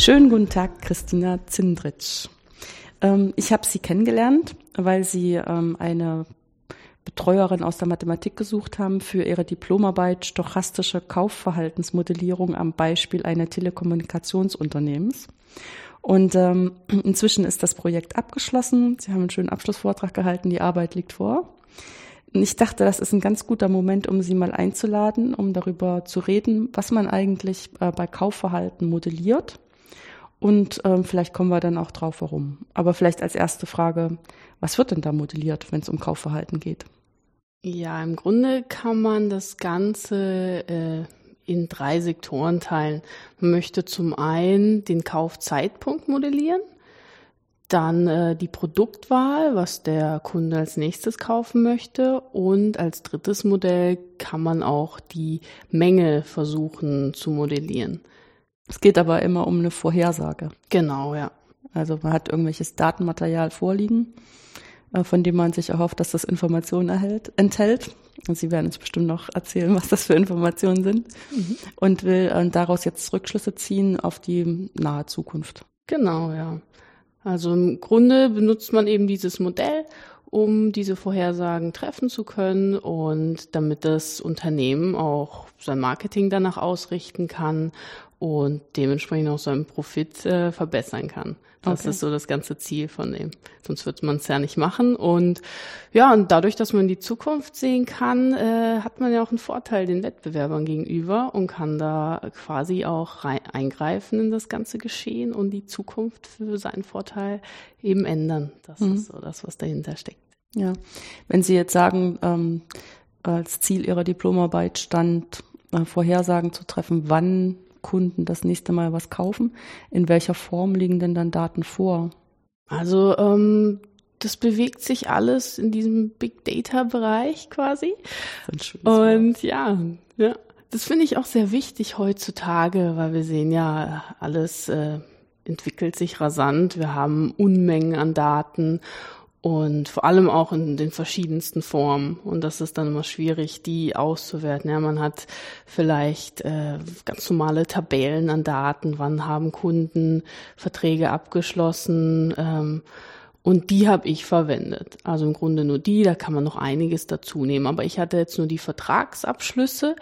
Schönen guten Tag, Christina Zindritsch. Ähm, ich habe Sie kennengelernt, weil Sie ähm, eine Betreuerin aus der Mathematik gesucht haben für ihre Diplomarbeit Stochastische Kaufverhaltensmodellierung am Beispiel einer Telekommunikationsunternehmens. Und ähm, inzwischen ist das Projekt abgeschlossen. Sie haben einen schönen Abschlussvortrag gehalten, die Arbeit liegt vor. Ich dachte, das ist ein ganz guter Moment, um Sie mal einzuladen, um darüber zu reden, was man eigentlich äh, bei Kaufverhalten modelliert. Und ähm, vielleicht kommen wir dann auch drauf, warum. Aber vielleicht als erste Frage, was wird denn da modelliert, wenn es um Kaufverhalten geht? Ja, im Grunde kann man das Ganze äh, in drei Sektoren teilen. Man möchte zum einen den Kaufzeitpunkt modellieren, dann äh, die Produktwahl, was der Kunde als nächstes kaufen möchte und als drittes Modell kann man auch die Menge versuchen zu modellieren. Es geht aber immer um eine Vorhersage. Genau, ja. Also man hat irgendwelches Datenmaterial vorliegen äh, von dem man sich erhofft, dass das Informationen erhält, enthält. Und Sie werden uns bestimmt noch erzählen, was das für Informationen sind. Mhm. Und will äh, daraus jetzt Rückschlüsse ziehen auf die nahe Zukunft. Genau, ja. Also im Grunde benutzt man eben dieses Modell, um diese Vorhersagen treffen zu können und damit das Unternehmen auch sein Marketing danach ausrichten kann und dementsprechend auch seinen Profit äh, verbessern kann. Das okay. ist so das ganze Ziel von dem. Sonst wird man es ja nicht machen. Und ja, und dadurch, dass man die Zukunft sehen kann, äh, hat man ja auch einen Vorteil den Wettbewerbern gegenüber und kann da quasi auch rein, eingreifen in das ganze Geschehen und die Zukunft für seinen Vorteil eben ändern. Das mhm. ist so das, was dahinter steckt. Ja, wenn Sie jetzt sagen, ähm, als Ziel Ihrer Diplomarbeit stand, äh, Vorhersagen zu treffen, wann Kunden das nächste Mal was kaufen. In welcher Form liegen denn dann Daten vor? Also ähm, das bewegt sich alles in diesem Big Data Bereich quasi. Und ja, ja, das finde ich auch sehr wichtig heutzutage, weil wir sehen ja alles äh, entwickelt sich rasant. Wir haben Unmengen an Daten und vor allem auch in den verschiedensten Formen. Und das ist dann immer schwierig, die auszuwerten. Ja, man hat vielleicht äh, ganz normale Tabellen an Daten, wann haben Kunden Verträge abgeschlossen. Ähm, und die habe ich verwendet. Also im Grunde nur die, da kann man noch einiges dazu nehmen. Aber ich hatte jetzt nur die Vertragsabschlüsse,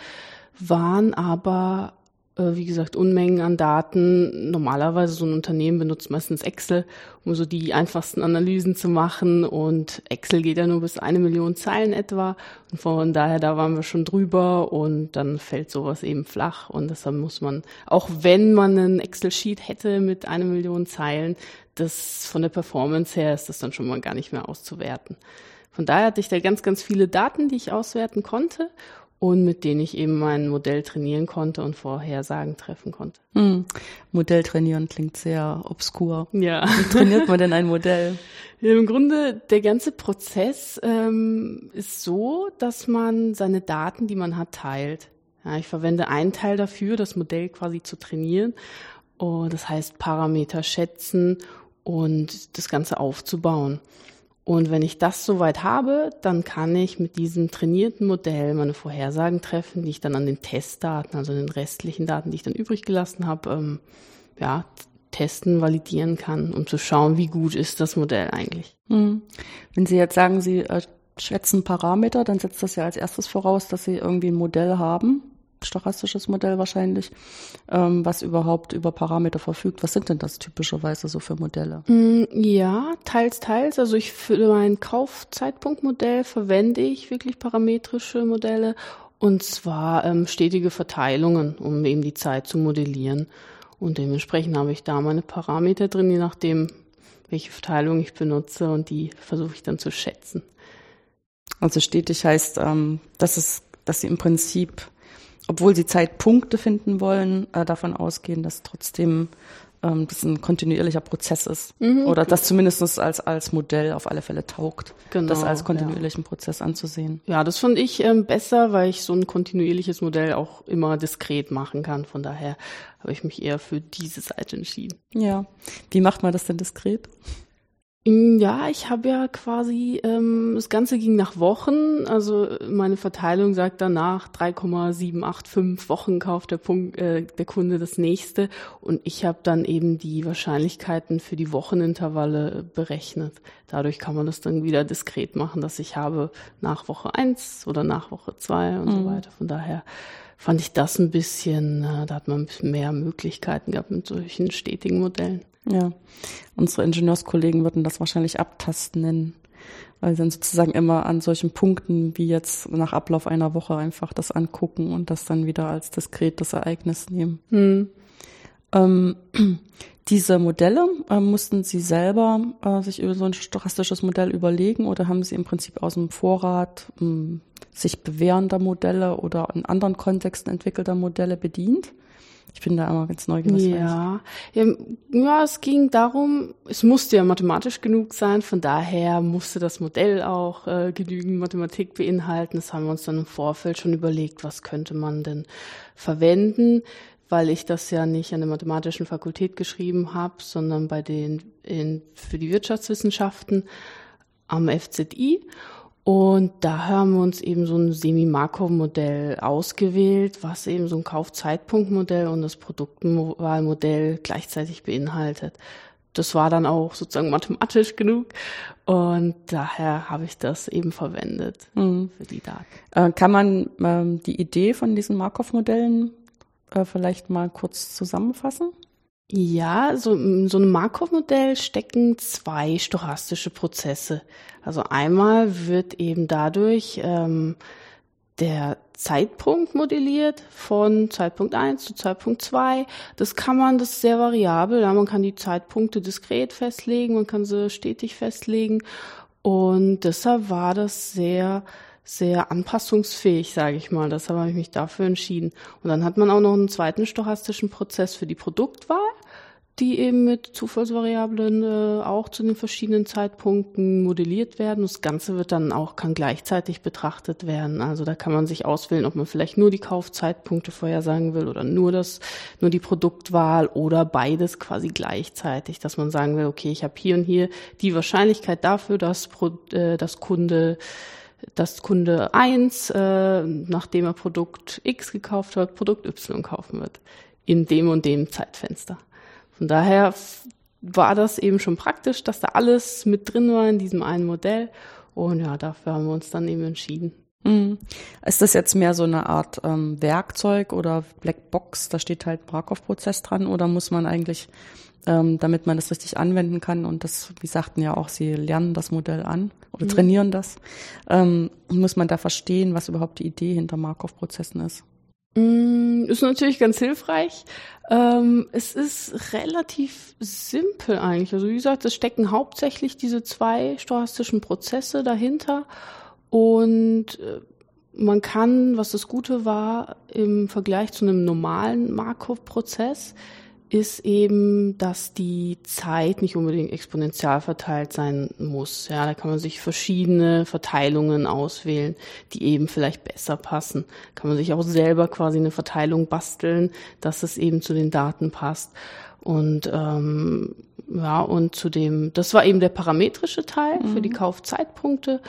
waren aber wie gesagt, Unmengen an Daten. Normalerweise so ein Unternehmen benutzt meistens Excel, um so die einfachsten Analysen zu machen. Und Excel geht ja nur bis eine Million Zeilen etwa. Und von daher, da waren wir schon drüber und dann fällt sowas eben flach. Und deshalb muss man, auch wenn man einen Excel-Sheet hätte mit einer Million Zeilen, das von der Performance her ist das dann schon mal gar nicht mehr auszuwerten. Von daher hatte ich da ganz, ganz viele Daten, die ich auswerten konnte und mit denen ich eben mein Modell trainieren konnte und Vorhersagen treffen konnte. Hm. Modell trainieren klingt sehr obskur. Ja. Wie trainiert man denn ein Modell? Im Grunde, der ganze Prozess ähm, ist so, dass man seine Daten, die man hat, teilt. Ja, ich verwende einen Teil dafür, das Modell quasi zu trainieren. Und das heißt Parameter schätzen und das Ganze aufzubauen. Und wenn ich das soweit habe, dann kann ich mit diesem trainierten Modell meine Vorhersagen treffen, die ich dann an den Testdaten, also den restlichen Daten, die ich dann übrig gelassen habe, ähm, ja, testen, validieren kann, um zu schauen, wie gut ist das Modell eigentlich. Hm. Wenn Sie jetzt sagen, Sie äh, schätzen Parameter, dann setzt das ja als erstes voraus, dass Sie irgendwie ein Modell haben stochastisches Modell wahrscheinlich, ähm, was überhaupt über Parameter verfügt. Was sind denn das typischerweise so für Modelle? Mm, ja, teils, teils. Also ich für mein Kaufzeitpunktmodell verwende ich wirklich parametrische Modelle und zwar ähm, stetige Verteilungen, um eben die Zeit zu modellieren. Und dementsprechend habe ich da meine Parameter drin, je nachdem, welche Verteilung ich benutze und die versuche ich dann zu schätzen. Also stetig heißt, ähm, dass es, dass sie im Prinzip obwohl sie Zeitpunkte finden wollen, äh, davon ausgehen, dass trotzdem ähm, das ein kontinuierlicher Prozess ist. Mhm. Oder das zumindest als, als Modell auf alle Fälle taugt, genau, das als kontinuierlichen ja. Prozess anzusehen. Ja, das finde ich ähm, besser, weil ich so ein kontinuierliches Modell auch immer diskret machen kann. Von daher habe ich mich eher für diese Seite entschieden. Ja. Wie macht man das denn diskret? Ja, ich habe ja quasi, ähm, das Ganze ging nach Wochen. Also meine Verteilung sagt danach 3,785 Wochen kauft der, Punkt, äh, der Kunde das nächste. Und ich habe dann eben die Wahrscheinlichkeiten für die Wochenintervalle berechnet. Dadurch kann man das dann wieder diskret machen, dass ich habe nach Woche eins oder nach Woche zwei und mhm. so weiter. Von daher fand ich das ein bisschen, äh, da hat man ein bisschen mehr Möglichkeiten gehabt mit solchen stetigen Modellen. Ja, unsere Ingenieurskollegen würden das wahrscheinlich Abtasten nennen, weil sie dann sozusagen immer an solchen Punkten wie jetzt nach Ablauf einer Woche einfach das angucken und das dann wieder als diskretes Ereignis nehmen. Hm. Ähm, diese Modelle äh, mussten Sie selber äh, sich über so ein stochastisches Modell überlegen oder haben Sie im Prinzip aus dem Vorrat äh, sich bewährender Modelle oder in anderen Kontexten entwickelter Modelle bedient? Ich bin da immer ganz neugierig. Ja. ja, ja, es ging darum, es musste ja mathematisch genug sein, von daher musste das Modell auch äh, genügend Mathematik beinhalten. Das haben wir uns dann im Vorfeld schon überlegt, was könnte man denn verwenden, weil ich das ja nicht an der mathematischen Fakultät geschrieben habe, sondern bei den in, für die Wirtschaftswissenschaften am FZI. Und da haben wir uns eben so ein Semi-Markov-Modell ausgewählt, was eben so ein Kaufzeitpunktmodell und das Produktwahlmodell gleichzeitig beinhaltet. Das war dann auch sozusagen mathematisch genug und daher habe ich das eben verwendet mhm. für die Daten. Äh, kann man ähm, die Idee von diesen Markov-Modellen äh, vielleicht mal kurz zusammenfassen? Ja, so in so einem Markov-Modell stecken zwei stochastische Prozesse. Also einmal wird eben dadurch ähm, der Zeitpunkt modelliert von Zeitpunkt 1 zu Zeitpunkt 2. Das kann man, das ist sehr variabel. Ja, man kann die Zeitpunkte diskret festlegen, man kann sie stetig festlegen. Und deshalb war das sehr sehr anpassungsfähig, sage ich mal. Deshalb habe ich mich dafür entschieden. Und dann hat man auch noch einen zweiten stochastischen Prozess für die Produktwahl, die eben mit Zufallsvariablen äh, auch zu den verschiedenen Zeitpunkten modelliert werden. Das Ganze wird dann auch kann gleichzeitig betrachtet werden. Also da kann man sich auswählen, ob man vielleicht nur die Kaufzeitpunkte vorhersagen will oder nur das, nur die Produktwahl oder beides quasi gleichzeitig, dass man sagen will, okay, ich habe hier und hier die Wahrscheinlichkeit dafür, dass, äh, dass Kunde dass Kunde 1, äh, nachdem er Produkt X gekauft hat, Produkt Y kaufen wird. In dem und dem Zeitfenster. Von daher war das eben schon praktisch, dass da alles mit drin war in diesem einen Modell. Und ja, dafür haben wir uns dann eben entschieden. Mhm. Ist das jetzt mehr so eine Art ähm, Werkzeug oder Blackbox? Da steht halt Markov-Prozess dran oder muss man eigentlich ähm, damit man das richtig anwenden kann. Und das, wie sagten ja auch, sie lernen das Modell an oder mhm. trainieren das. Ähm, muss man da verstehen, was überhaupt die Idee hinter Markov-Prozessen ist. Mm, ist natürlich ganz hilfreich. Ähm, es ist relativ simpel eigentlich. Also wie gesagt, es stecken hauptsächlich diese zwei stochastischen Prozesse dahinter und äh, man kann, was das Gute war, im Vergleich zu einem normalen Markov-Prozess, ist eben, dass die Zeit nicht unbedingt exponentiell verteilt sein muss. Ja, da kann man sich verschiedene Verteilungen auswählen, die eben vielleicht besser passen. Kann man sich auch selber quasi eine Verteilung basteln, dass es eben zu den Daten passt. Und ähm, ja, und zu dem, das war eben der parametrische Teil mhm. für die mhm. Kaufzeitpunkte.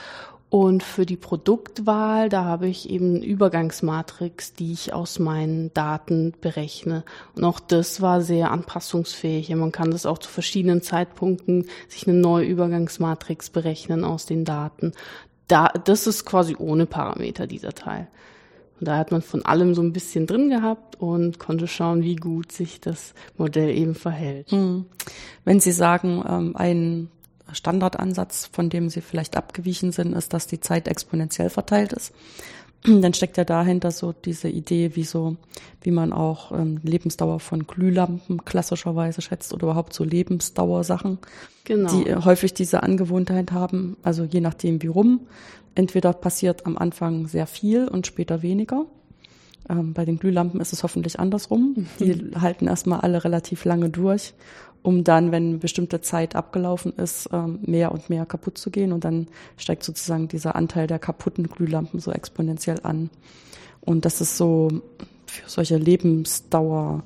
Und für die Produktwahl, da habe ich eben eine Übergangsmatrix, die ich aus meinen Daten berechne. Und auch das war sehr anpassungsfähig. Man kann das auch zu verschiedenen Zeitpunkten sich eine neue Übergangsmatrix berechnen aus den Daten. Da, das ist quasi ohne Parameter, dieser Teil. Und da hat man von allem so ein bisschen drin gehabt und konnte schauen, wie gut sich das Modell eben verhält. Hm. Wenn Sie sagen, ähm, ein Standardansatz, von dem sie vielleicht abgewichen sind, ist, dass die Zeit exponentiell verteilt ist. Dann steckt ja dahinter so diese Idee, wie so, wie man auch ähm, Lebensdauer von Glühlampen klassischerweise schätzt oder überhaupt so Lebensdauersachen, genau. die äh, häufig diese Angewohnheit haben, also je nachdem wie rum. Entweder passiert am Anfang sehr viel und später weniger. Ähm, bei den Glühlampen ist es hoffentlich andersrum. Die halten erstmal alle relativ lange durch um dann, wenn eine bestimmte Zeit abgelaufen ist, ähm, mehr und mehr kaputt zu gehen. Und dann steigt sozusagen dieser Anteil der kaputten Glühlampen so exponentiell an. Und das ist so für solche Lebensdauer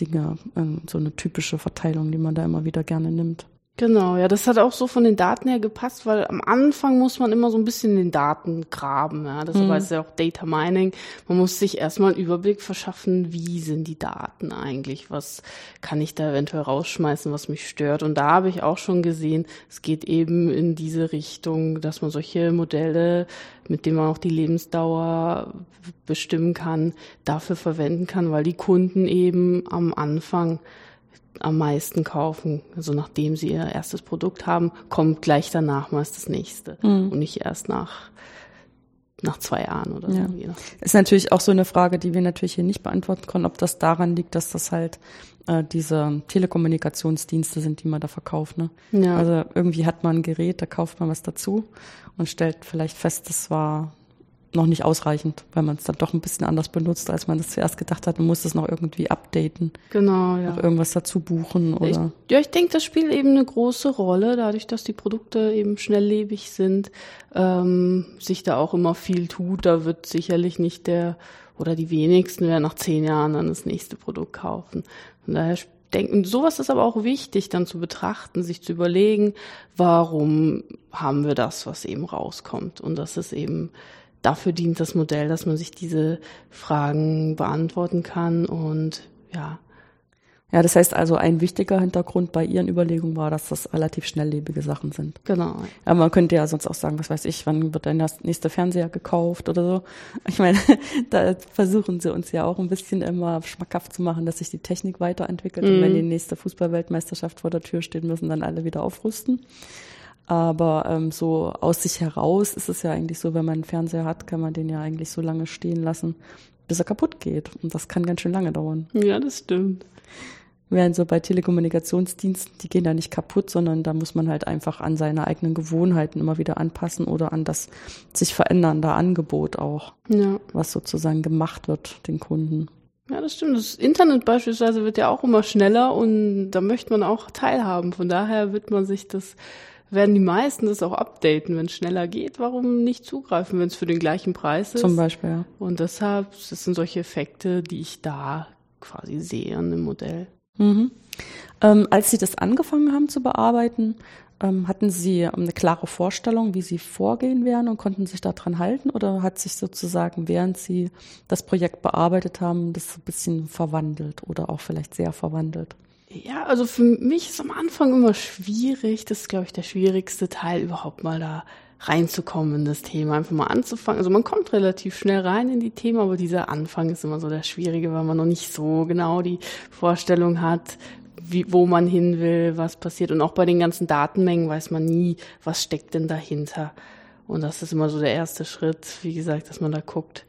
Dinge, ähm, so eine typische Verteilung, die man da immer wieder gerne nimmt. Genau, ja, das hat auch so von den Daten her gepasst, weil am Anfang muss man immer so ein bisschen in den Daten graben, ja. Das mhm. heißt ja auch Data Mining. Man muss sich erstmal einen Überblick verschaffen, wie sind die Daten eigentlich? Was kann ich da eventuell rausschmeißen, was mich stört? Und da habe ich auch schon gesehen, es geht eben in diese Richtung, dass man solche Modelle, mit denen man auch die Lebensdauer bestimmen kann, dafür verwenden kann, weil die Kunden eben am Anfang am meisten kaufen. Also nachdem sie ihr erstes Produkt haben, kommt gleich danach meist das nächste mhm. und nicht erst nach nach zwei Jahren oder so. Ja. Ist natürlich auch so eine Frage, die wir natürlich hier nicht beantworten können, ob das daran liegt, dass das halt äh, diese Telekommunikationsdienste sind, die man da verkauft. Ne? Ja. Also irgendwie hat man ein Gerät, da kauft man was dazu und stellt vielleicht fest, das war noch nicht ausreichend, weil man es dann doch ein bisschen anders benutzt, als man das zuerst gedacht hat. Man muss es noch irgendwie updaten. Genau, ja. Noch irgendwas dazu buchen oder. Ich, ja, ich denke, das spielt eben eine große Rolle, dadurch, dass die Produkte eben schnelllebig sind, ähm, sich da auch immer viel tut. Da wird sicherlich nicht der oder die wenigsten werden nach zehn Jahren dann das nächste Produkt kaufen. Von daher denken, sowas ist aber auch wichtig, dann zu betrachten, sich zu überlegen, warum haben wir das, was eben rauskommt. Und das ist eben dafür dient das Modell, dass man sich diese Fragen beantworten kann und ja. Ja, das heißt also, ein wichtiger Hintergrund bei Ihren Überlegungen war, dass das relativ schnelllebige Sachen sind. Genau. Aber man könnte ja sonst auch sagen, was weiß ich, wann wird denn das nächste Fernseher gekauft oder so. Ich meine, da versuchen sie uns ja auch ein bisschen immer schmackhaft zu machen, dass sich die Technik weiterentwickelt. Mhm. Und wenn mhm. die nächste Fußballweltmeisterschaft vor der Tür steht, müssen dann alle wieder aufrüsten. Aber ähm, so aus sich heraus ist es ja eigentlich so, wenn man einen Fernseher hat, kann man den ja eigentlich so lange stehen lassen, bis er kaputt geht. Und das kann ganz schön lange dauern. Ja, das stimmt. Während so bei Telekommunikationsdiensten, die gehen da nicht kaputt, sondern da muss man halt einfach an seine eigenen Gewohnheiten immer wieder anpassen oder an das sich verändernde Angebot auch, ja. was sozusagen gemacht wird den Kunden. Ja, das stimmt. Das Internet beispielsweise wird ja auch immer schneller und da möchte man auch teilhaben. Von daher wird man sich das werden die meisten das auch updaten, wenn es schneller geht. Warum nicht zugreifen, wenn es für den gleichen Preis ist? Zum Beispiel, ja. Und deshalb, das sind solche Effekte, die ich da quasi sehe an dem Modell. Mhm. Ähm, als Sie das angefangen haben zu bearbeiten, ähm, hatten Sie eine klare Vorstellung, wie Sie vorgehen werden und konnten sich daran halten? Oder hat sich sozusagen, während Sie das Projekt bearbeitet haben, das ein bisschen verwandelt oder auch vielleicht sehr verwandelt? Ja, also für mich ist am Anfang immer schwierig. Das ist, glaube ich, der schwierigste Teil, überhaupt mal da reinzukommen in das Thema, einfach mal anzufangen. Also man kommt relativ schnell rein in die Themen, aber dieser Anfang ist immer so der schwierige, weil man noch nicht so genau die Vorstellung hat, wie, wo man hin will, was passiert. Und auch bei den ganzen Datenmengen weiß man nie, was steckt denn dahinter. Und das ist immer so der erste Schritt, wie gesagt, dass man da guckt,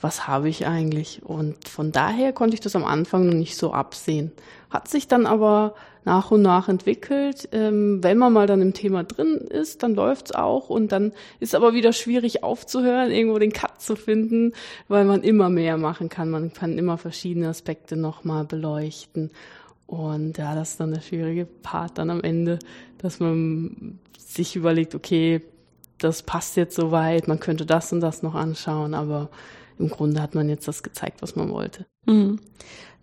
was habe ich eigentlich? Und von daher konnte ich das am Anfang noch nicht so absehen. Hat sich dann aber nach und nach entwickelt. Ähm, wenn man mal dann im Thema drin ist, dann läuft's auch und dann ist aber wieder schwierig aufzuhören, irgendwo den Cut zu finden, weil man immer mehr machen kann. Man kann immer verschiedene Aspekte nochmal beleuchten. Und ja, das ist dann der schwierige Part dann am Ende, dass man sich überlegt, okay, das passt jetzt soweit, man könnte das und das noch anschauen, aber im Grunde hat man jetzt das gezeigt, was man wollte. Mhm.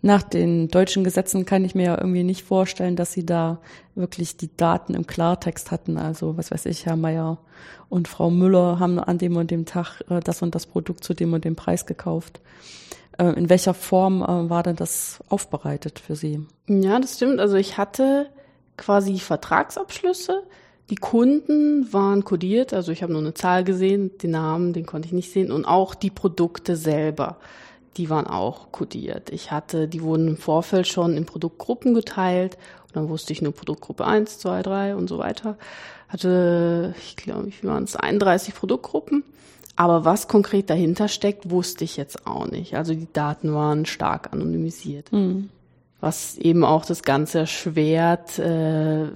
Nach den deutschen Gesetzen kann ich mir ja irgendwie nicht vorstellen, dass sie da wirklich die Daten im Klartext hatten. Also, was weiß ich, Herr Meier und Frau Müller haben an dem und dem Tag äh, das und das Produkt zu dem und dem Preis gekauft. Äh, in welcher Form äh, war denn das aufbereitet für Sie? Ja, das stimmt. Also ich hatte quasi Vertragsabschlüsse, die Kunden waren kodiert, also ich habe nur eine Zahl gesehen, den Namen, den konnte ich nicht sehen und auch die Produkte selber, die waren auch kodiert. Ich hatte, die wurden im Vorfeld schon in Produktgruppen geteilt und dann wusste ich nur Produktgruppe 1, 2, 3 und so weiter. Hatte, ich glaube, wie waren es, 31 Produktgruppen. Aber was konkret dahinter steckt, wusste ich jetzt auch nicht. Also die Daten waren stark anonymisiert. Mhm was eben auch das Ganze erschwert, äh,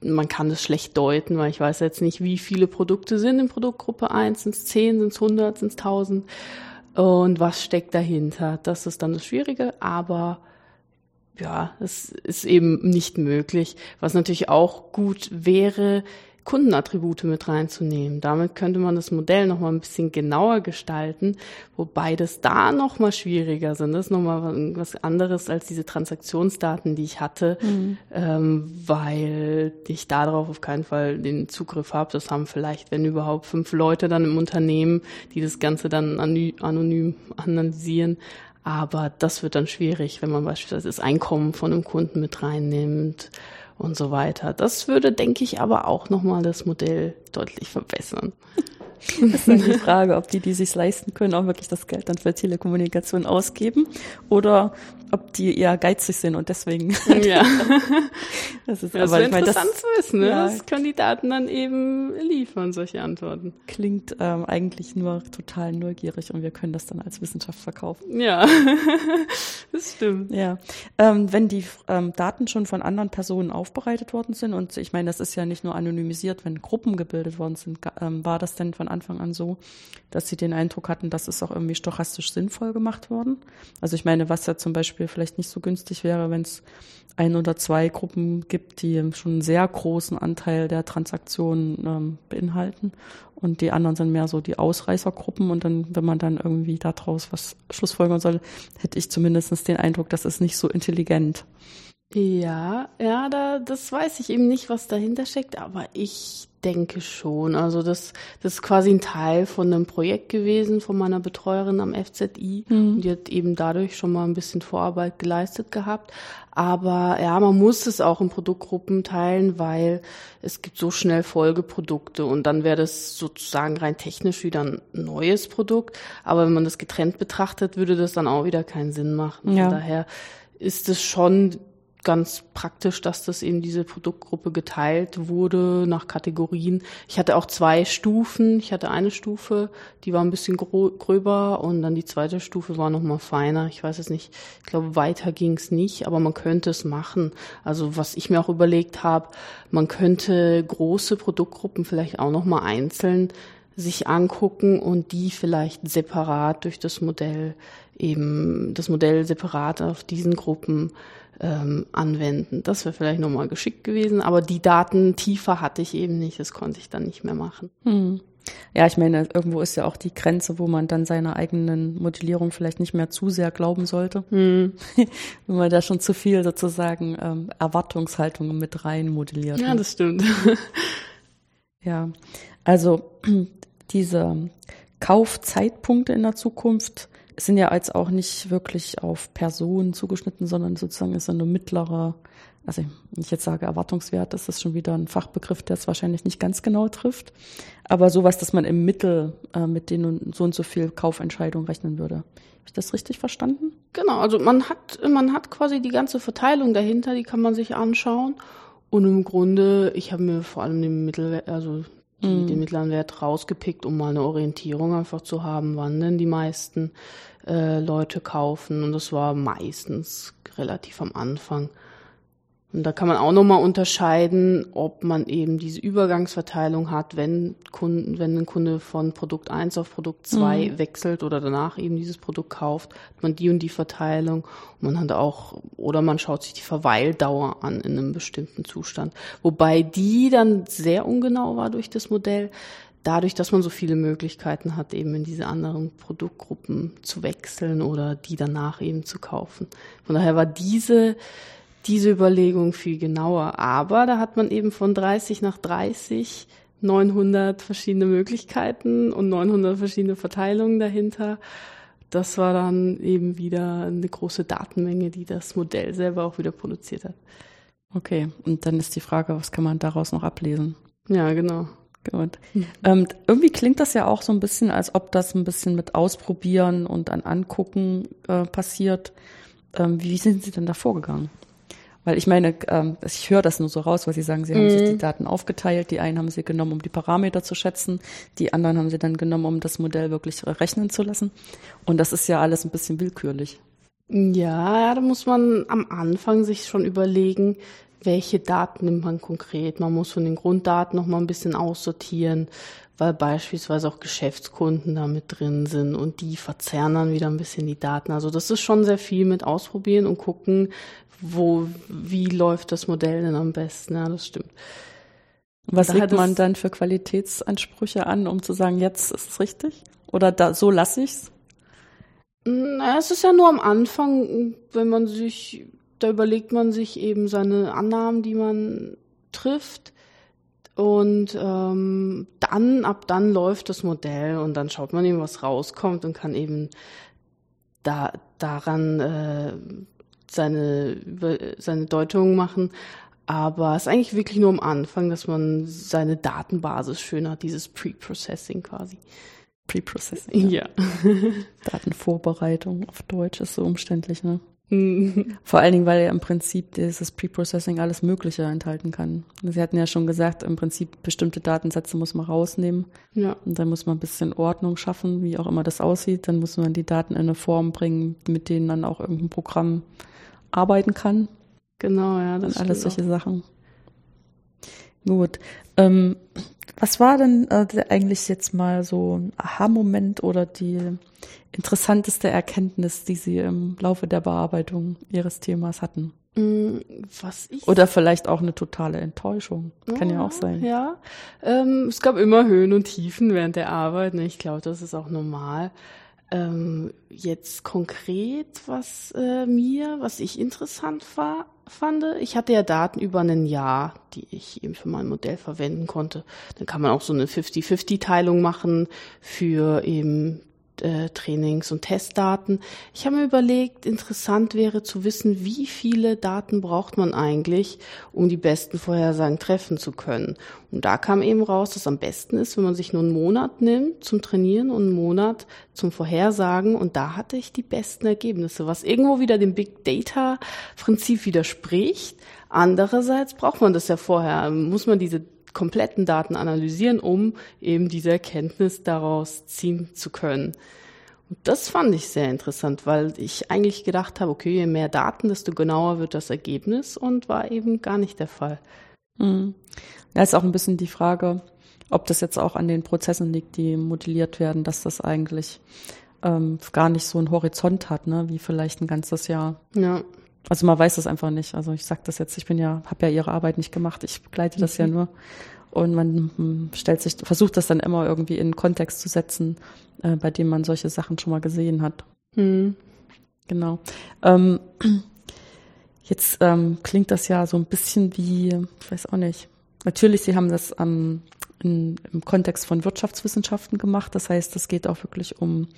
man kann es schlecht deuten, weil ich weiß jetzt nicht, wie viele Produkte sind in Produktgruppe 1. Sind es 10, sind es 100, sind es 1000? Und was steckt dahinter? Das ist dann das Schwierige, aber ja, es ist eben nicht möglich. Was natürlich auch gut wäre, Kundenattribute mit reinzunehmen. Damit könnte man das Modell noch mal ein bisschen genauer gestalten, wobei das da noch mal schwieriger sind. Das ist noch mal was anderes als diese Transaktionsdaten, die ich hatte, mhm. ähm, weil ich darauf auf keinen Fall den Zugriff habe. Das haben vielleicht, wenn überhaupt, fünf Leute dann im Unternehmen, die das Ganze dann anonym analysieren. Aber das wird dann schwierig, wenn man beispielsweise das Einkommen von einem Kunden mit reinnimmt und so weiter. Das würde, denke ich, aber auch nochmal das Modell deutlich verbessern. Das ist dann die Frage, ob die, die sich leisten können, auch wirklich das Geld dann für Telekommunikation ausgeben oder ob die eher geizig sind und deswegen. Ja. das ist das aber ich meine, interessant das, zu wissen. Ne? Ja, das können die Daten dann eben liefern, solche Antworten. Klingt ähm, eigentlich nur total neugierig und wir können das dann als Wissenschaft verkaufen. Ja, das stimmt. Ja, ähm, wenn die ähm, Daten schon von anderen Personen aufbereitet worden sind und ich meine, das ist ja nicht nur anonymisiert, wenn Gruppen gebildet worden sind, ähm, war das denn von Anfang an so, dass sie den Eindruck hatten, das ist auch irgendwie stochastisch sinnvoll gemacht worden? Also ich meine, was ja zum Beispiel Beispiel vielleicht nicht so günstig wäre, wenn es ein oder zwei Gruppen gibt, die schon einen sehr großen Anteil der Transaktionen ähm, beinhalten und die anderen sind mehr so die Ausreißergruppen und dann, wenn man dann irgendwie daraus was schlussfolgern soll, hätte ich zumindest den Eindruck, das ist nicht so intelligent. Ja, ja, da, das weiß ich eben nicht, was dahinter steckt, aber ich denke schon. Also das, das ist quasi ein Teil von einem Projekt gewesen von meiner Betreuerin am FZI. Mhm. Und die hat eben dadurch schon mal ein bisschen Vorarbeit geleistet gehabt. Aber ja, man muss es auch in Produktgruppen teilen, weil es gibt so schnell Folgeprodukte und dann wäre das sozusagen rein technisch wieder ein neues Produkt. Aber wenn man das getrennt betrachtet, würde das dann auch wieder keinen Sinn machen. Ja. Von daher ist es schon ganz praktisch, dass das eben diese Produktgruppe geteilt wurde nach Kategorien. Ich hatte auch zwei Stufen. Ich hatte eine Stufe, die war ein bisschen gröber und dann die zweite Stufe war nochmal feiner. Ich weiß es nicht. Ich glaube, weiter ging es nicht, aber man könnte es machen. Also was ich mir auch überlegt habe, man könnte große Produktgruppen vielleicht auch nochmal einzeln sich angucken und die vielleicht separat durch das Modell eben das Modell separat auf diesen Gruppen ähm, anwenden. Das wäre vielleicht nochmal geschickt gewesen, aber die Daten tiefer hatte ich eben nicht, das konnte ich dann nicht mehr machen. Hm. Ja, ich meine, irgendwo ist ja auch die Grenze, wo man dann seiner eigenen Modellierung vielleicht nicht mehr zu sehr glauben sollte. Hm. Wenn man da schon zu viel sozusagen ähm, Erwartungshaltungen mit rein modelliert. Ja, das stimmt. ja, also diese Kaufzeitpunkte in der Zukunft sind ja als auch nicht wirklich auf Personen zugeschnitten, sondern sozusagen ist eine mittlere, also wenn ich jetzt sage Erwartungswert, das ist schon wieder ein Fachbegriff, der es wahrscheinlich nicht ganz genau trifft. Aber sowas, dass man im Mittel äh, mit denen so und so viel Kaufentscheidungen rechnen würde. Habe ich das richtig verstanden? Genau, also man hat, man hat quasi die ganze Verteilung dahinter, die kann man sich anschauen. Und im Grunde, ich habe mir vor allem den Mittel, also die, mhm. den mittleren Wert rausgepickt, um mal eine Orientierung einfach zu haben, wann denn die meisten äh, Leute kaufen. Und das war meistens relativ am Anfang. Und da kann man auch nochmal unterscheiden, ob man eben diese Übergangsverteilung hat, wenn Kunden, wenn ein Kunde von Produkt 1 auf Produkt 2 mhm. wechselt oder danach eben dieses Produkt kauft, hat man die und die Verteilung. Und man hat auch, oder man schaut sich die Verweildauer an in einem bestimmten Zustand. Wobei die dann sehr ungenau war durch das Modell, dadurch, dass man so viele Möglichkeiten hat, eben in diese anderen Produktgruppen zu wechseln oder die danach eben zu kaufen. Von daher war diese diese Überlegung viel genauer. Aber da hat man eben von 30 nach 30 900 verschiedene Möglichkeiten und 900 verschiedene Verteilungen dahinter. Das war dann eben wieder eine große Datenmenge, die das Modell selber auch wieder produziert hat. Okay, und dann ist die Frage, was kann man daraus noch ablesen? Ja, genau. Gut. Mhm. Ähm, irgendwie klingt das ja auch so ein bisschen, als ob das ein bisschen mit Ausprobieren und an Angucken äh, passiert. Ähm, wie sind Sie denn da vorgegangen? Weil ich meine, ähm, ich höre das nur so raus, weil Sie sagen, Sie haben sich die mhm. Daten aufgeteilt. Die einen haben sie genommen, um die Parameter zu schätzen. Die anderen haben sie dann genommen, um das Modell wirklich rechnen zu lassen. Und das ist ja alles ein bisschen willkürlich. Ja, da muss man am Anfang sich schon überlegen, welche Daten nimmt man konkret. Man muss von den Grunddaten noch mal ein bisschen aussortieren, weil beispielsweise auch Geschäftskunden da mit drin sind und die verzerren dann wieder ein bisschen die Daten. Also das ist schon sehr viel mit ausprobieren und gucken, wo, wie läuft das Modell denn am besten? Ja, das stimmt. Was legt man dann für Qualitätsansprüche an, um zu sagen, jetzt ist es richtig? Oder da, so lasse ich's? Na, es ist ja nur am Anfang, wenn man sich, da überlegt man sich eben seine Annahmen, die man trifft. Und ähm, dann, ab dann läuft das Modell und dann schaut man eben, was rauskommt und kann eben da daran äh, seine, seine Deutung machen. Aber es ist eigentlich wirklich nur am Anfang, dass man seine Datenbasis schön hat, dieses Pre-Processing quasi. Pre-Processing. Ja. ja. Datenvorbereitung auf Deutsch ist so umständlich, ne? Mhm. Vor allen Dingen, weil ja im Prinzip dieses Pre-Processing alles Mögliche enthalten kann. Sie hatten ja schon gesagt, im Prinzip bestimmte Datensätze muss man rausnehmen. Ja. Und dann muss man ein bisschen Ordnung schaffen, wie auch immer das aussieht. Dann muss man die Daten in eine Form bringen, mit denen dann auch irgendein Programm arbeiten kann. Genau, ja. Das und alles solche auch. Sachen. Gut. Ähm, was war denn äh, eigentlich jetzt mal so ein Aha-Moment oder die interessanteste Erkenntnis, die Sie im Laufe der Bearbeitung Ihres Themas hatten? Mm, was ich Oder vielleicht auch eine totale Enttäuschung. Kann ja, ja auch sein. Ja, ähm, es gab immer Höhen und Tiefen während der Arbeit. Ne? Ich glaube, das ist auch normal. Ähm, jetzt konkret, was äh, mir, was ich interessant war, fand, ich hatte ja Daten über ein Jahr, die ich eben für mein Modell verwenden konnte. Dann kann man auch so eine 50-50-Teilung machen für eben äh, Trainings- und Testdaten. Ich habe mir überlegt, interessant wäre zu wissen, wie viele Daten braucht man eigentlich, um die besten Vorhersagen treffen zu können. Und da kam eben raus, dass am besten ist, wenn man sich nur einen Monat nimmt zum Trainieren und einen Monat zum Vorhersagen. Und da hatte ich die besten Ergebnisse, was irgendwo wieder dem Big Data Prinzip widerspricht. Andererseits braucht man das ja vorher, muss man diese kompletten Daten analysieren, um eben diese Erkenntnis daraus ziehen zu können. Und das fand ich sehr interessant, weil ich eigentlich gedacht habe, okay, je mehr Daten, desto genauer wird das Ergebnis und war eben gar nicht der Fall. Mhm. Da ist auch ein bisschen die Frage, ob das jetzt auch an den Prozessen liegt, die modelliert werden, dass das eigentlich ähm, gar nicht so einen Horizont hat, ne, wie vielleicht ein ganzes Jahr. Ja. Also man weiß das einfach nicht. Also ich sag das jetzt, ich bin ja, habe ja ihre Arbeit nicht gemacht, ich begleite das mhm. ja nur. Und man hm, stellt sich, versucht das dann immer irgendwie in Kontext zu setzen, äh, bei dem man solche Sachen schon mal gesehen hat. Mhm. Genau. Ähm, jetzt ähm, klingt das ja so ein bisschen wie, ich weiß auch nicht. Natürlich, Sie haben das ähm, in, im Kontext von Wirtschaftswissenschaften gemacht. Das heißt, es geht auch wirklich um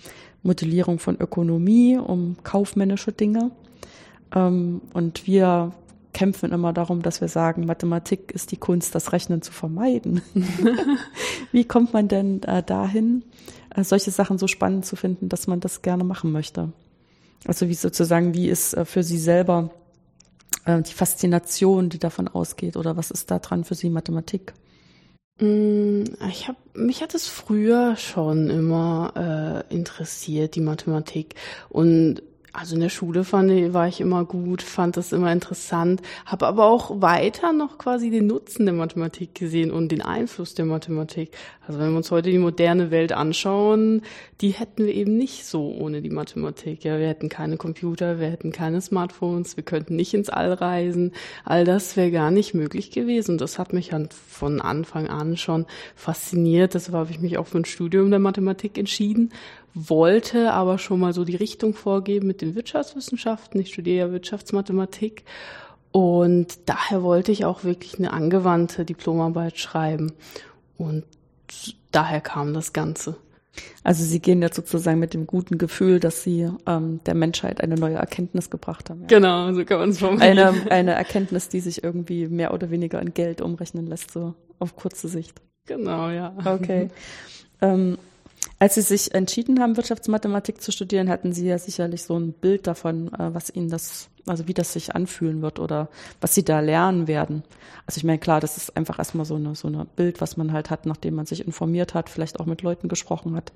Modellierung von Ökonomie, um kaufmännische Dinge. Ähm, und wir kämpfen immer darum, dass wir sagen, Mathematik ist die Kunst, das Rechnen zu vermeiden. wie kommt man denn äh, dahin, äh, solche Sachen so spannend zu finden, dass man das gerne machen möchte? Also wie sozusagen, wie ist äh, für Sie selber die Faszination, die davon ausgeht, oder was ist da dran für Sie Mathematik? Mm, ich habe mich hat es früher schon immer äh, interessiert die Mathematik und also in der Schule fand war ich immer gut, fand das immer interessant, habe aber auch weiter noch quasi den Nutzen der Mathematik gesehen und den Einfluss der Mathematik. Also wenn wir uns heute die moderne Welt anschauen, die hätten wir eben nicht so ohne die Mathematik. Ja, wir hätten keine Computer, wir hätten keine Smartphones, wir könnten nicht ins All reisen. All das wäre gar nicht möglich gewesen. Und das hat mich dann von Anfang an schon fasziniert. Deshalb habe ich mich auch für ein Studium der Mathematik entschieden wollte aber schon mal so die Richtung vorgeben mit den Wirtschaftswissenschaften. Ich studiere ja Wirtschaftsmathematik und daher wollte ich auch wirklich eine angewandte Diplomarbeit schreiben und daher kam das Ganze. Also Sie gehen jetzt sozusagen mit dem guten Gefühl, dass Sie ähm, der Menschheit eine neue Erkenntnis gebracht haben. Ja. Genau, so kann man es formulieren. Eine, eine Erkenntnis, die sich irgendwie mehr oder weniger in Geld umrechnen lässt, so auf kurze Sicht. Genau, ja. Okay. ähm, als Sie sich entschieden haben, Wirtschaftsmathematik zu studieren, hatten Sie ja sicherlich so ein Bild davon, äh, was Ihnen das, also wie das sich anfühlen wird oder was Sie da lernen werden. Also ich meine, klar, das ist einfach erstmal so eine, so eine Bild, was man halt hat, nachdem man sich informiert hat, vielleicht auch mit Leuten gesprochen hat,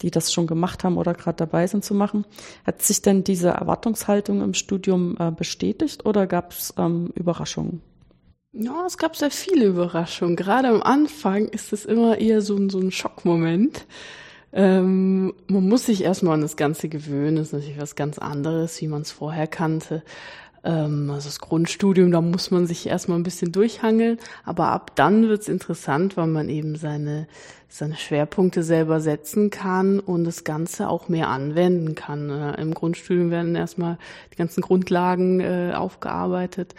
die das schon gemacht haben oder gerade dabei sind zu machen. Hat sich denn diese Erwartungshaltung im Studium äh, bestätigt oder gab es ähm, Überraschungen? Ja, es gab sehr viele Überraschungen. Gerade am Anfang ist es immer eher so ein, so ein Schockmoment. Ähm, man muss sich erstmal an das Ganze gewöhnen. Das ist natürlich was ganz anderes, wie man es vorher kannte. Ähm, also das Grundstudium, da muss man sich erstmal ein bisschen durchhangeln, aber ab dann wird's interessant, weil man eben seine, seine Schwerpunkte selber setzen kann und das Ganze auch mehr anwenden kann. Äh, Im Grundstudium werden erstmal die ganzen Grundlagen äh, aufgearbeitet.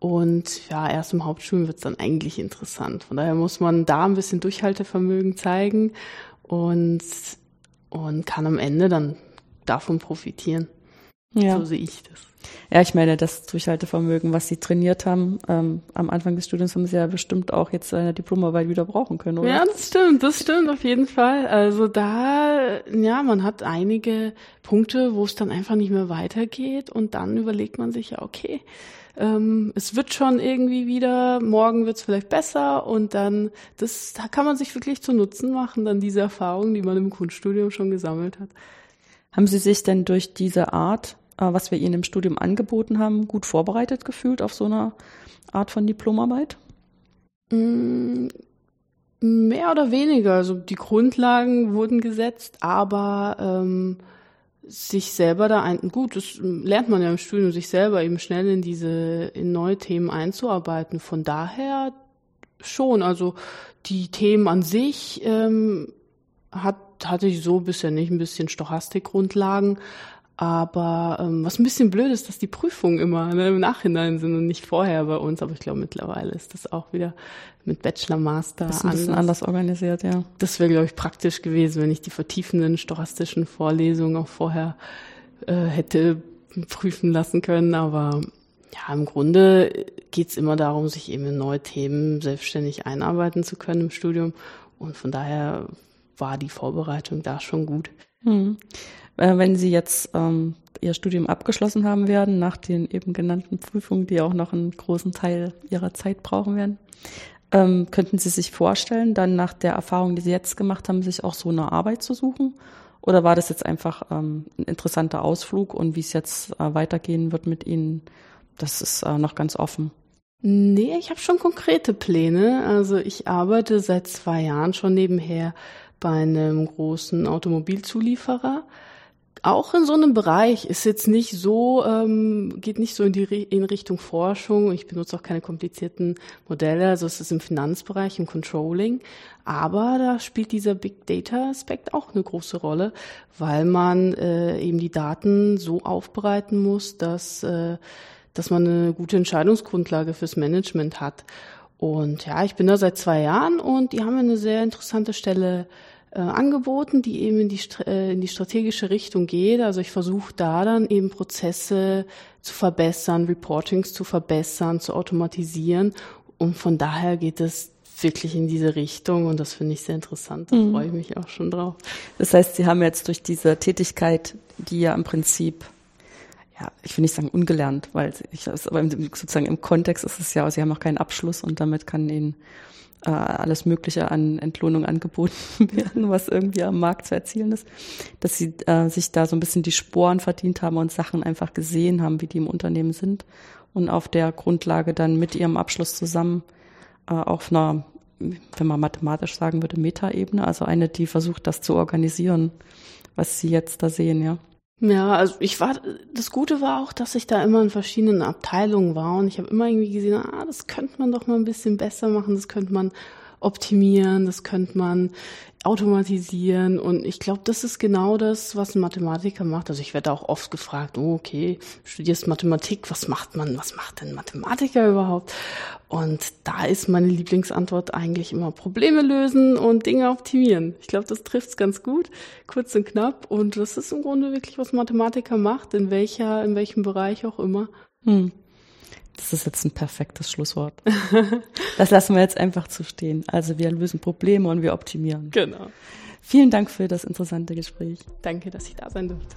Und ja, erst im Hauptstudium wird's dann eigentlich interessant. Von daher muss man da ein bisschen Durchhaltevermögen zeigen und, und kann am Ende dann davon profitieren. Ja. So sehe ich das. Ja, ich meine, das Durchhaltevermögen, was Sie trainiert haben, ähm, am Anfang des Studiums haben Sie ja bestimmt auch jetzt eine Diplomarbeit wieder brauchen können, oder? Ja, das stimmt, das stimmt auf jeden Fall. Also da, ja, man hat einige Punkte, wo es dann einfach nicht mehr weitergeht und dann überlegt man sich ja, okay, ähm, es wird schon irgendwie wieder, morgen wird es vielleicht besser und dann, das da kann man sich wirklich zu Nutzen machen, dann diese Erfahrungen, die man im Kunststudium schon gesammelt hat. Haben Sie sich denn durch diese Art äh, was wir Ihnen im Studium angeboten haben, gut vorbereitet gefühlt auf so eine Art von Diplomarbeit? Mm, mehr oder weniger. Also die Grundlagen wurden gesetzt, aber ähm, sich selber da ein, gut, das lernt man ja im Studium, sich selber eben schnell in diese, in neue Themen einzuarbeiten. Von daher schon. Also die Themen an sich ähm, hat, hatte ich so bisher nicht ein bisschen Stochastikgrundlagen, aber ähm, was ein bisschen blöd ist, dass die Prüfungen immer ne, im Nachhinein sind und nicht vorher bei uns. Aber ich glaube, mittlerweile ist das auch wieder mit Bachelor, Master das ist ein anders. bisschen anders organisiert, ja. Das wäre, glaube ich, praktisch gewesen, wenn ich die vertiefenden stochastischen Vorlesungen auch vorher äh, hätte prüfen lassen können. Aber ja, im Grunde geht's immer darum, sich eben in neue Themen selbstständig einarbeiten zu können im Studium. Und von daher war die Vorbereitung da schon gut. Hm. Äh, wenn Sie jetzt ähm, Ihr Studium abgeschlossen haben werden, nach den eben genannten Prüfungen, die auch noch einen großen Teil Ihrer Zeit brauchen werden, ähm, könnten Sie sich vorstellen, dann nach der Erfahrung, die Sie jetzt gemacht haben, sich auch so eine Arbeit zu suchen? Oder war das jetzt einfach ähm, ein interessanter Ausflug und wie es jetzt äh, weitergehen wird mit Ihnen, das ist äh, noch ganz offen? Nee, ich habe schon konkrete Pläne. Also ich arbeite seit zwei Jahren schon nebenher bei einem großen Automobilzulieferer auch in so einem Bereich ist jetzt nicht so, ähm, geht nicht so in die in Richtung Forschung. Ich benutze auch keine komplizierten Modelle, also es ist im Finanzbereich, im Controlling. Aber da spielt dieser Big Data Aspekt auch eine große Rolle, weil man äh, eben die Daten so aufbereiten muss, dass, äh, dass man eine gute Entscheidungsgrundlage fürs Management hat. Und ja, ich bin da seit zwei Jahren und die haben eine sehr interessante Stelle äh, angeboten, die eben in die, äh, in die strategische Richtung geht. Also ich versuche da dann eben Prozesse zu verbessern, Reportings zu verbessern, zu automatisieren. Und von daher geht es wirklich in diese Richtung und das finde ich sehr interessant. Da mhm. freue ich mich auch schon drauf. Das heißt, Sie haben jetzt durch diese Tätigkeit, die ja im Prinzip ja, ich will nicht sagen ungelernt, weil ich, aber sozusagen im Kontext ist es ja, Sie haben auch keinen Abschluss und damit kann Ihnen äh, alles Mögliche an Entlohnung angeboten werden, was irgendwie am Markt zu erzielen ist, dass sie äh, sich da so ein bisschen die Sporen verdient haben und Sachen einfach gesehen haben, wie die im Unternehmen sind und auf der Grundlage dann mit ihrem Abschluss zusammen äh, auf einer, wenn man mathematisch sagen würde, Metaebene, also eine, die versucht, das zu organisieren, was sie jetzt da sehen, ja. Ja, also ich war, das Gute war auch, dass ich da immer in verschiedenen Abteilungen war und ich habe immer irgendwie gesehen, ah, das könnte man doch mal ein bisschen besser machen, das könnte man optimieren, das könnte man automatisieren. Und ich glaube, das ist genau das, was ein Mathematiker macht. Also ich werde auch oft gefragt, oh, okay, studierst Mathematik, was macht man, was macht denn Mathematiker überhaupt? Und da ist meine Lieblingsantwort eigentlich immer Probleme lösen und Dinge optimieren. Ich glaube, das trifft's ganz gut, kurz und knapp. Und das ist im Grunde wirklich, was Mathematiker macht, in welcher, in welchem Bereich auch immer. Hm. Das ist jetzt ein perfektes Schlusswort. Das lassen wir jetzt einfach zu stehen. Also wir lösen Probleme und wir optimieren. Genau. Vielen Dank für das interessante Gespräch. Danke, dass ich da sein durfte.